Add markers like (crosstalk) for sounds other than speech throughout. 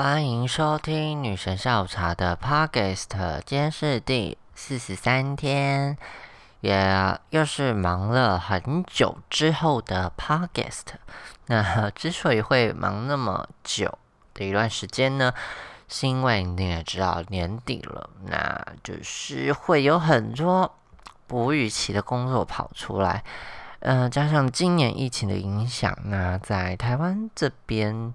欢迎收听女神下午茶的 Podcast，今天是第四十三天，也又是忙了很久之后的 Podcast。那之所以会忙那么久的一段时间呢，是因为你也知道年底了，那就是会有很多不预期的工作跑出来。嗯，加上今年疫情的影响，那在台湾这边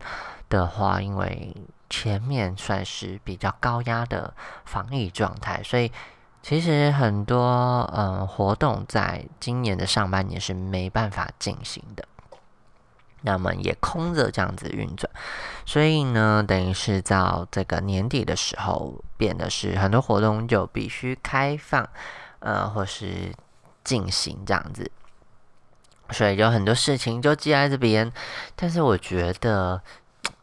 的话，因为前面算是比较高压的防疫状态，所以其实很多嗯活动在今年的上半年是没办法进行的，那么也空着这样子运转，所以呢，等于是到这个年底的时候，变得是很多活动就必须开放，呃，或是进行这样子。所以有很多事情就记在这边，但是我觉得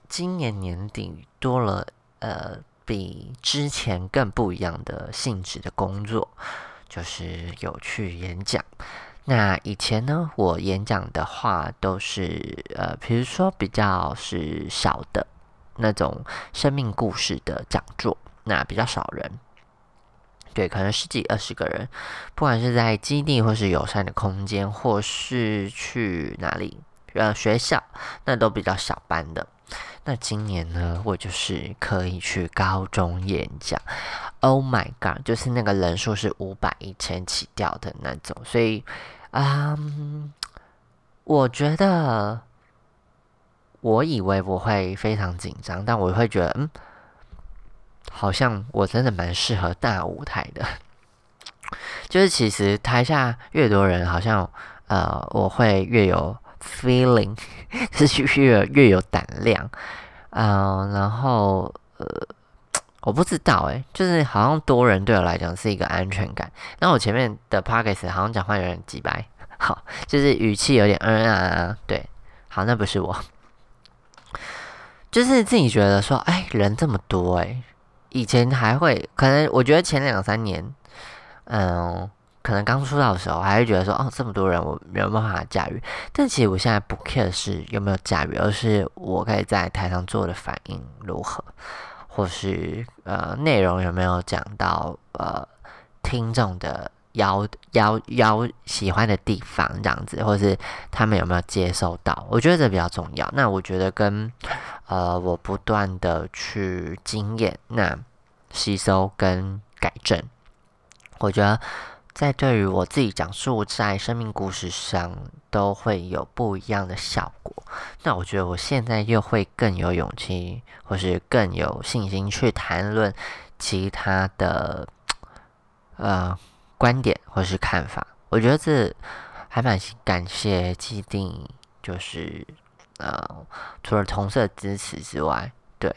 今年年底多了呃比之前更不一样的性质的工作，就是有去演讲。那以前呢，我演讲的话都是呃，比如说比较是小的那种生命故事的讲座，那比较少人。对，可能十几二十个人，不管是在基地或是友善的空间，或是去哪里，呃，学校，那都比较小班的。那今年呢，我就是可以去高中演讲。Oh my god，就是那个人数是五百一千起掉的那种，所以，嗯，我觉得，我以为我会非常紧张，但我会觉得，嗯。好像我真的蛮适合大舞台的，(laughs) 就是其实台下越多人，好像呃我会越有 feeling，(laughs) 是越越有胆量，嗯，然后呃我不知道哎，就是好像多人对我来讲是一个安全感。那我前面的 p o c k e t 好像讲话有点急白，(laughs) 好，就是语气有点嗯啊，对，好，那不是我，就是自己觉得说，哎，人这么多哎。以前还会可能，我觉得前两三年，嗯，可能刚出道的时候，还会觉得说，哦，这么多人，我没有办法驾驭。但其实我现在不 care 是有没有驾驭，而是我可以在台上做的反应如何，或是呃内容有没有讲到呃听众的要要要喜欢的地方这样子，或是他们有没有接收到，我觉得这比较重要。那我觉得跟。呃，我不断的去经验、那吸收跟改正，我觉得在对于我自己讲述在生命故事上都会有不一样的效果。那我觉得我现在又会更有勇气，或是更有信心去谈论其他的呃观点或是看法。我觉得这还蛮感谢既定，就是。呃，除了同事的支持之外，对，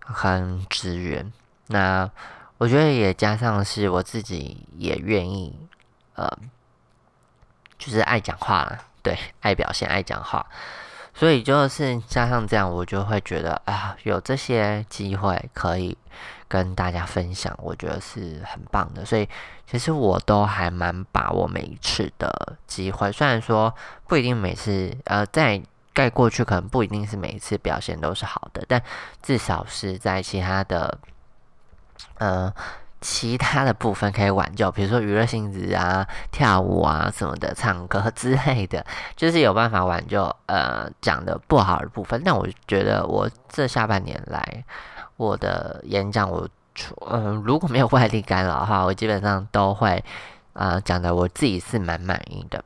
很支援。那我觉得也加上是我自己也愿意，呃，就是爱讲话啦，对，爱表现，爱讲话。所以就是加上这样，我就会觉得啊，有这些机会可以跟大家分享，我觉得是很棒的。所以其实我都还蛮把握每一次的机会，虽然说不一定每次，呃，在。盖过去可能不一定是每一次表现都是好的，但至少是在其他的，呃，其他的部分可以挽救，比如说娱乐性质啊、跳舞啊什么的、唱歌之类的，就是有办法挽救呃讲的不好的部分。但我觉得我这下半年来，我的演讲我嗯如果没有外力干扰的话，我基本上都会啊讲的我自己是蛮满意的。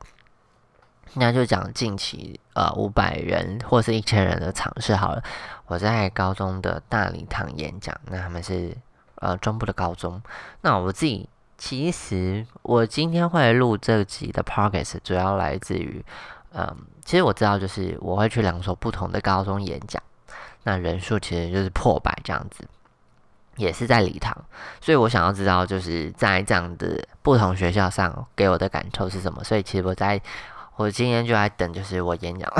那就讲近期呃五百人或是一千人的尝试好了。我在高中的大礼堂演讲，那他们是呃中部的高中。那我自己其实我今天会录这集的 progress，主要来自于嗯，其实我知道就是我会去两所不同的高中演讲，那人数其实就是破百这样子，也是在礼堂。所以我想要知道就是在这样的不同学校上给我的感受是什么。所以其实我在。我今天就在等，就是我演讲。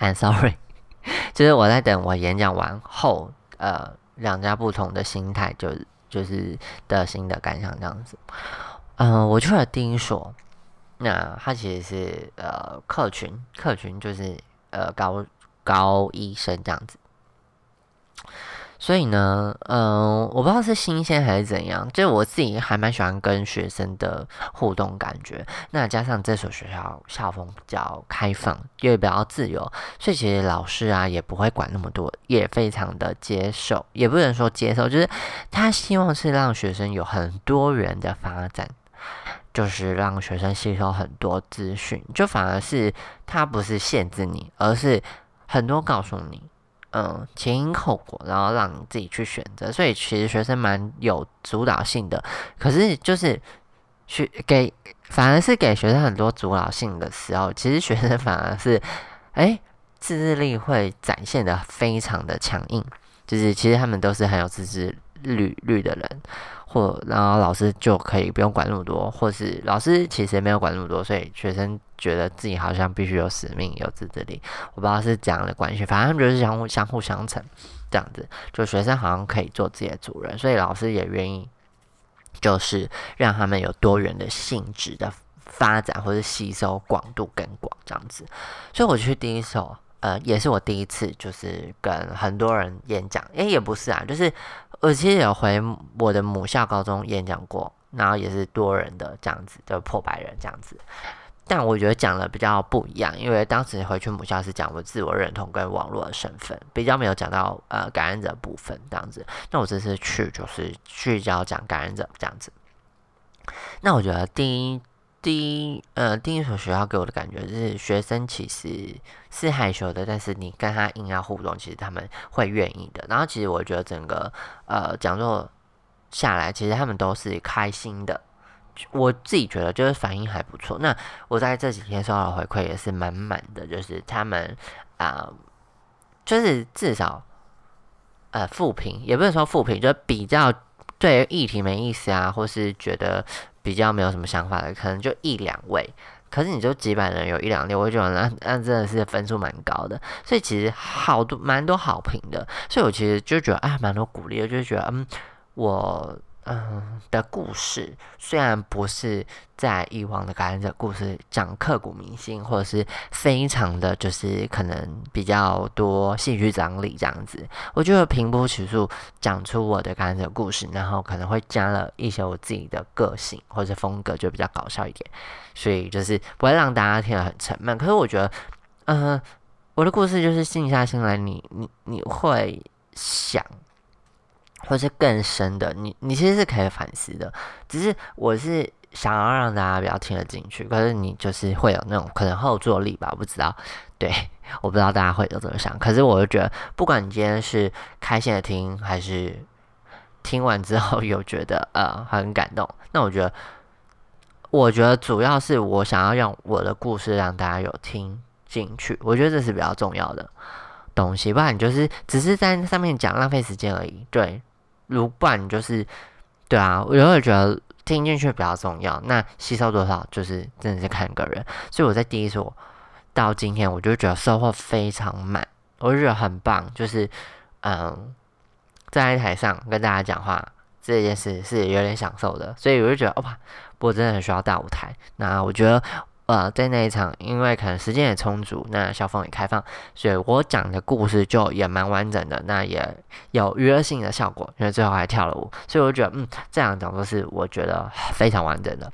I'm sorry，(laughs) 就是我在等我演讲完后，呃，两家不同的心态，就是就是的新的感想这样子。嗯，我去了第一所，那它其实是呃客群，客群就是呃高高医生这样子。所以呢，嗯，我不知道是新鲜还是怎样，就我自己还蛮喜欢跟学生的互动感觉。那加上这所学校校风比较开放，也比较自由，所以其实老师啊也不会管那么多，也非常的接受，也不能说接受，就是他希望是让学生有很多元的发展，就是让学生吸收很多资讯，就反而是他不是限制你，而是很多告诉你。嗯，前因后果，然后让你自己去选择，所以其实学生蛮有主导性的。可是就是学给，反而是给学生很多主导性的时候，其实学生反而是，哎，自制力会展现的非常的强硬。就是其实他们都是很有自制律律的人。或然后老师就可以不用管那么多，或是老师其实也没有管那么多，所以学生觉得自己好像必须有使命、有自制力。我不知道是怎样的关系，反正他们就是相互相互相成这样子。就学生好像可以做自己的主人，所以老师也愿意，就是让他们有多元的性质的发展或者吸收广度更广这样子。所以我去第一首。呃，也是我第一次，就是跟很多人演讲。诶，也不是啊，就是我其实有回我的母校高中演讲过，然后也是多人的这样子，就破百人这样子。但我觉得讲的比较不一样，因为当时回去母校是讲我自我认同跟网络的身份，比较没有讲到呃感染者部分这样子。那我这次去就是聚焦讲感染者这样子。那我觉得第一。第一，呃，第一所学校给我的感觉就是，学生其实是害羞的，但是你跟他硬要互动，其实他们会愿意的。然后，其实我觉得整个呃讲座下来，其实他们都是开心的。我自己觉得就是反应还不错。那我在这几天收到的回馈也是满满的，就是他们啊，就是至少呃复评，也不是说复评，就比较对议题没意思啊，或是觉得。比较没有什么想法的，可能就一两位，可是你就几百人有一两例，我觉得那那真的是分数蛮高的，所以其实好多蛮多好评的，所以我其实就觉得啊，蛮多鼓励我，就觉得嗯，我。嗯，的故事虽然不是在以往的感染者故事讲刻骨铭心，或者是非常的就是可能比较多戏剧张力这样子，我觉得平铺直述讲出我的感染者故事，然后可能会加了一些我自己的个性或者风格，就比较搞笑一点，所以就是不会让大家听得很沉闷。可是我觉得，嗯，我的故事就是静下心来，你你你会想。或是更深的，你你其实是可以反思的，只是我是想要让大家比较听得进去，可是你就是会有那种可能后坐力吧，不知道，对，我不知道大家会有怎么想，可是我就觉得，不管你今天是开心的听，还是听完之后有觉得呃很感动，那我觉得，我觉得主要是我想要用我的故事让大家有听进去，我觉得这是比较重要的东西，不然你就是只是在上面讲浪费时间而已，对。如不然就是，对啊，我有会觉得听进去比较重要。那吸收多少，就是真的是看个人。所以我在第一所到今天，我就觉得收获非常满，我就觉得很棒。就是嗯，在台上跟大家讲话这件事是有点享受的，所以我就觉得哇，我真的很需要大舞台。那我觉得。呃，在那一场，因为可能时间也充足，那校风也开放，所以我讲的故事就也蛮完整的，那也有娱乐性的效果，因为最后还跳了舞，所以我觉得，嗯，这样讲都是我觉得非常完整的。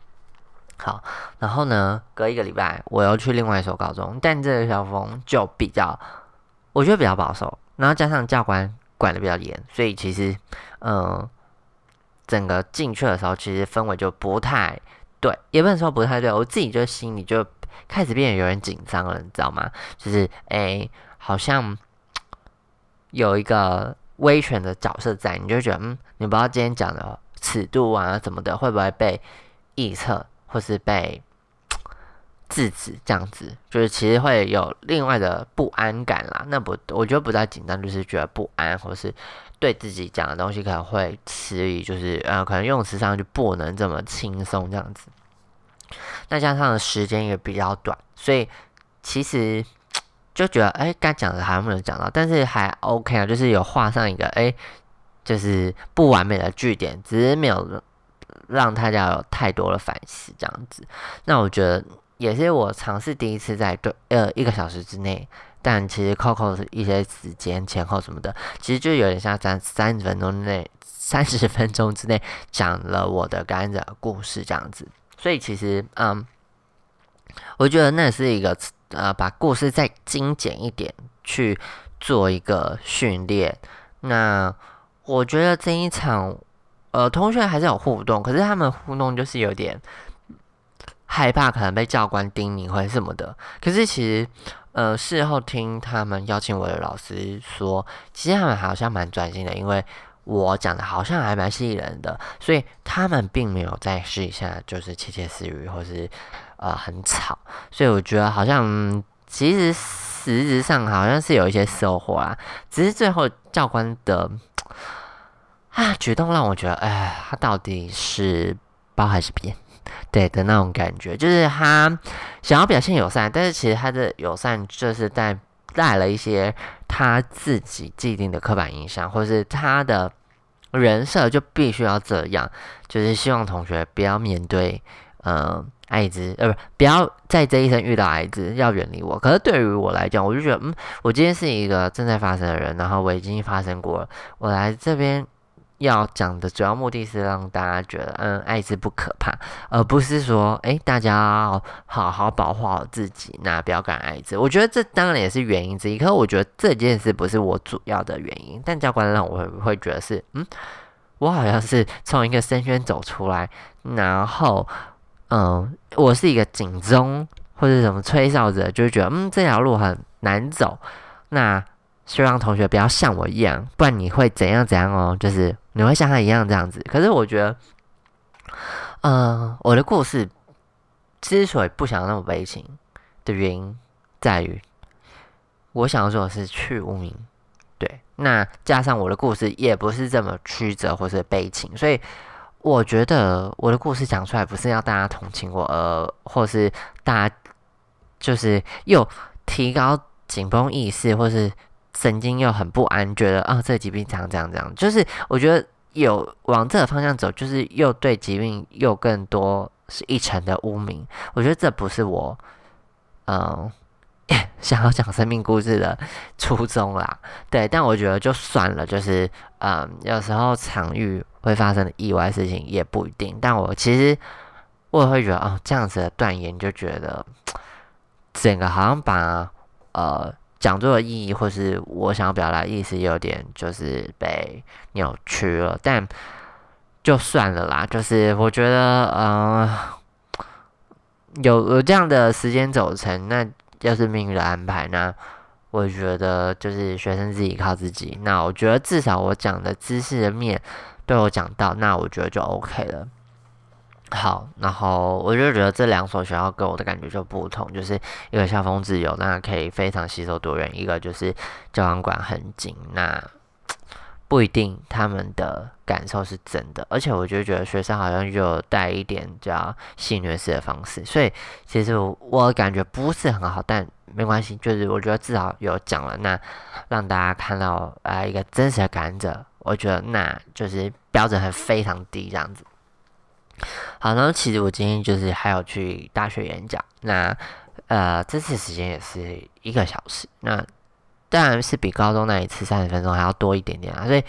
好，然后呢，隔一个礼拜，我又去另外一所高中，但这个校风就比较，我觉得比较保守，然后加上教官管的比较严，所以其实，嗯，整个进去的时候，其实氛围就不太。对，也不能说不太对，我自己就心里就开始变得有点紧张了，你知道吗？就是诶，好像有一个威权的角色在，你就觉得嗯，你不知道今天讲的尺度啊什么的会不会被臆测，或是被制止这样子，就是其实会有另外的不安感啦。那不，我觉得不太紧张，就是觉得不安，或是。对自己讲的东西可能会迟疑，就是呃，可能用词上就不能这么轻松这样子。那加上时间也比较短，所以其实就觉得哎，该讲的还没有讲到，但是还 OK 啊，就是有画上一个哎，就是不完美的句点，只是没有让大家有太多的反思这样子。那我觉得也是我尝试第一次在对呃一个小时之内但其实 Coco 一些时间前后什么的，其实就有点像在三十分钟内、三十分钟之内讲了我的感染者故事这样子。所以其实，嗯，我觉得那是一个呃，把故事再精简一点去做一个训练。那我觉得这一场，呃，同学还是有互动，可是他们互动就是有点害怕，可能被教官叮咛或什么的。可是其实。呃，事后听他们邀请我的老师说，其实他们好像蛮专心的，因为我讲的好像还蛮吸引人的，所以他们并没有再试一下，就是窃窃私语或是呃很吵，所以我觉得好像其实实质上好像是有一些收获啊，只是最后教官的啊举动让我觉得，哎，他到底是包还是编？对的那种感觉，就是他想要表现友善，但是其实他的友善就是带带了一些他自己既定的刻板印象，或是他的人设就必须要这样，就是希望同学不要面对呃艾滋，呃不不要在这一生遇到艾滋，要远离我。可是对于我来讲，我就觉得，嗯，我今天是一个正在发生的人，然后我已经发生过了，我来这边。要讲的主要目的是让大家觉得，嗯，艾滋不可怕，而不是说，哎，大家要好好保护好自己，那不要感染艾滋。我觉得这当然也是原因之一，可是我觉得这件事不是我主要的原因。但教官让我会觉得是，嗯，我好像是从一个深渊走出来，然后，嗯，我是一个警钟或者什么吹哨者，就觉得，嗯，这条路很难走。那希望同学不要像我一样，不然你会怎样怎样哦，就是。你会像他一样这样子，可是我觉得，嗯，我的故事之所以不想那么悲情的原因，在于我想要做的是去无名，对，那加上我的故事也不是这么曲折或是悲情，所以我觉得我的故事讲出来不是要大家同情我，呃，或是大家就是又提高紧绷意识，或是。神经又很不安，觉得啊，这个疾病这样这样这样，就是我觉得有往这个方向走，就是又对疾病又更多是一层的污名。我觉得这不是我嗯 (laughs) 想要讲生命故事的初衷啦。对，但我觉得就算了，就是嗯，有时候场域会发生的意外事情也不一定。但我其实我也会觉得哦，这样子的断言就觉得 (tsk) 整个好像把呃。讲座的意义，或是我想要表达意思，有点就是被扭曲了。但就算了啦，就是我觉得，嗯，有有这样的时间走程，那要是命运的安排，那我觉得就是学生自己靠自己。那我觉得至少我讲的知识的面都有讲到，那我觉得就 OK 了。好，然后我就觉得这两所学校给我的感觉就不同，就是一个校风自由，那可以非常吸收多元；一个就是教养管很紧，那不一定他们的感受是真的。而且我就觉得学生好像就带一点叫性虐式的方式，所以其实我感觉不是很好，但没关系，就是我觉得至少有讲了，那让大家看到啊一个真实的感染者，我觉得那就是标准很非常低这样子。好，然后其实我今天就是还要去大学演讲，那呃这次时间也是一个小时，那当然是比高中那一次三十分钟还要多一点点啊，所以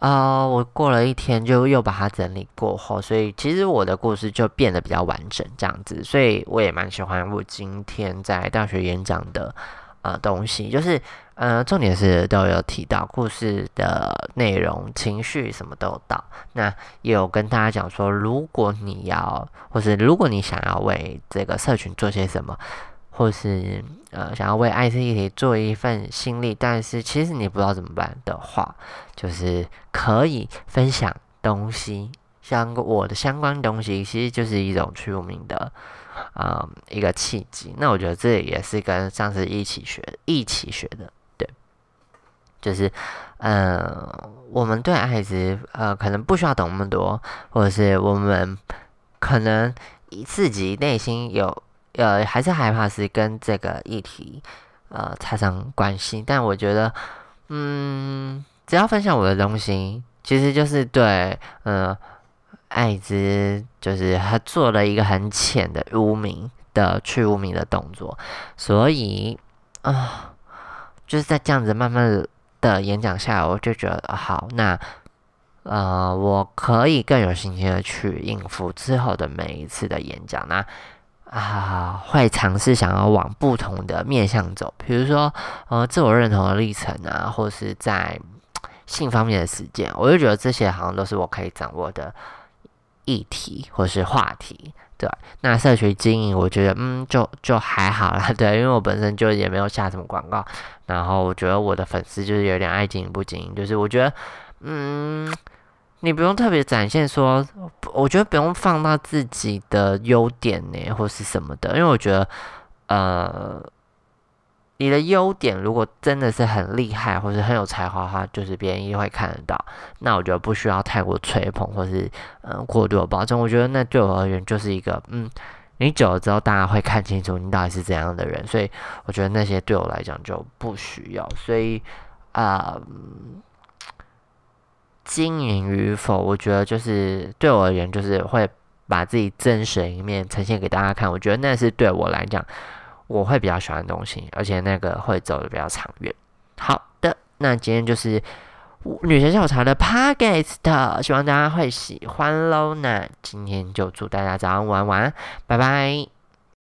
呃我过了一天就又把它整理过后，所以其实我的故事就变得比较完整这样子，所以我也蛮喜欢我今天在大学演讲的呃东西，就是。呃，重点是都有提到故事的内容、情绪什么都有到。那也有跟大家讲说，如果你要，或是如果你想要为这个社群做些什么，或是呃想要为爱这议题做一份心力，但是其实你不知道怎么办的话，就是可以分享东西，像我的相关东西，其实就是一种去无名的。啊，一个契机。那我觉得这也是跟上次一起学、一起学的。就是，嗯，我们对艾滋，呃，可能不需要懂那么多，或者是我们可能自己内心有，呃，还是害怕是跟这个议题，呃，插上关系。但我觉得，嗯，只要分享我的东西，其实就是对，嗯，艾滋就是他做了一个很浅的污名的去污名的动作，所以啊。就是在这样子慢慢的演讲下来，我就觉得好，那呃，我可以更有信心的去应付之后的每一次的演讲。那啊，会尝试想要往不同的面向走，比如说呃，自我认同的历程啊，或是在性方面的实践，我就觉得这些好像都是我可以掌握的议题或是话题。对，那社群经营，我觉得嗯，就就还好啦。(laughs) 对，因为我本身就也没有下什么广告，然后我觉得我的粉丝就是有点爱经营不经营，就是我觉得嗯，你不用特别展现说，我觉得不用放大自己的优点呢，或是什么的，因为我觉得呃。你的优点如果真的是很厉害，或是很有才华的话，就是别人一定会看得到。那我觉得不需要太过吹捧，或是嗯过度的保证。我觉得那对我而言就是一个嗯，你久了之后，大家会看清楚你到底是怎样的人。所以我觉得那些对我来讲就不需要。所以啊，经营与否，我觉得就是对我而言，就是会把自己真实的一面呈现给大家看。我觉得那是对我来讲。我会比较喜欢的东西，而且那个会走的比较长远。好的，那今天就是女神下午茶的 podcast，希望大家会喜欢喽。那今天就祝大家早上晚安，拜拜。